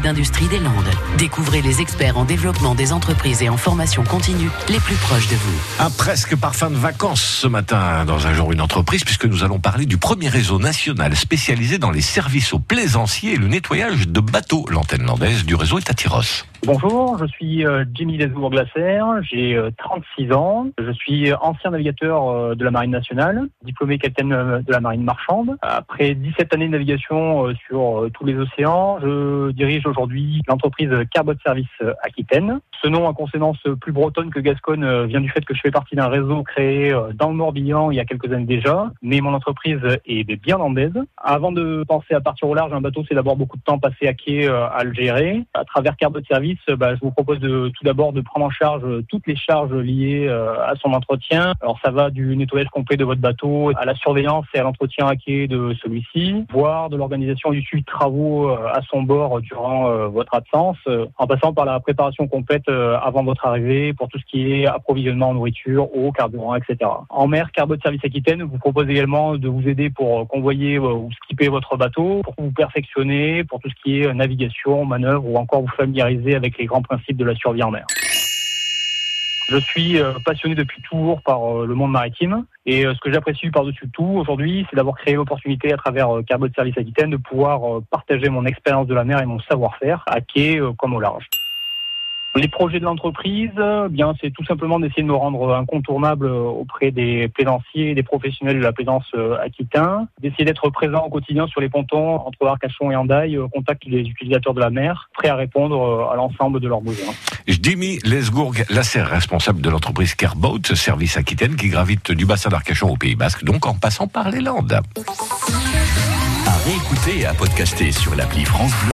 d'industrie des Landes. Découvrez les experts en développement des entreprises et en formation continue les plus proches de vous. Un presque parfum de vacances ce matin dans un jour une entreprise puisque nous allons parler du premier réseau national spécialisé dans les services aux plaisanciers et le nettoyage de bateaux. L'antenne landaise du réseau est. Bonjour, je suis euh, Jimmy Lesbourg-Glacer, j'ai euh, 36 ans, je suis ancien navigateur euh, de la Marine nationale, diplômé capitaine euh, de la Marine marchande. Après 17 années de navigation euh, sur euh, tous les océans, je dirige aujourd'hui l'entreprise Carbot Service euh, Aquitaine. Ce nom à consonance plus bretonne que gasconne euh, vient du fait que je fais partie d'un réseau créé euh, dans le Morbihan il y a quelques années déjà, mais mon entreprise est bien landaise. Avant de penser à partir au large, un bateau, c'est d'abord beaucoup de temps passé à quai euh, à le gérer. À travers Carbot Service, euh, bah, je vous propose de, tout d'abord de prendre en charge euh, toutes les charges liées euh, à son entretien. Alors ça va du nettoyage complet de votre bateau à la surveillance et à l'entretien à quai de celui-ci, voire de l'organisation du suivi de travaux à son bord durant votre absence, en passant par la préparation complète avant votre arrivée pour tout ce qui est approvisionnement en nourriture, eau, carburant, etc. En mer, Carbot Service Aquitaine vous propose également de vous aider pour convoyer ou skipper votre bateau, pour vous perfectionner, pour tout ce qui est navigation, manœuvre ou encore vous familiariser avec les grands principes de la survie en mer. Je suis euh, passionné depuis toujours par euh, le monde maritime et euh, ce que j'apprécie par-dessus tout aujourd'hui, c'est d'avoir créé l'opportunité à travers Carbot Service Aquitaine de pouvoir partager mon expérience de la mer et mon savoir-faire à quai comme au large. Les projets de l'entreprise, euh, bien, c'est tout simplement d'essayer de me rendre incontournable euh, auprès des plaisanciers des professionnels de la plaisance euh, aquitaine, d'essayer d'être présent au quotidien sur les pontons entre Arcachon et Andaille, au contact des utilisateurs de la mer, prêt à répondre euh, à l'ensemble de leurs besoins. Jimmy Lesgourg Lasser, responsable de l'entreprise Carboat, service Aquitaine, qui gravite du bassin d'Arcachon au Pays Basque, donc en passant par les Landes. À réécouter et à podcaster sur l'appli France Bleu.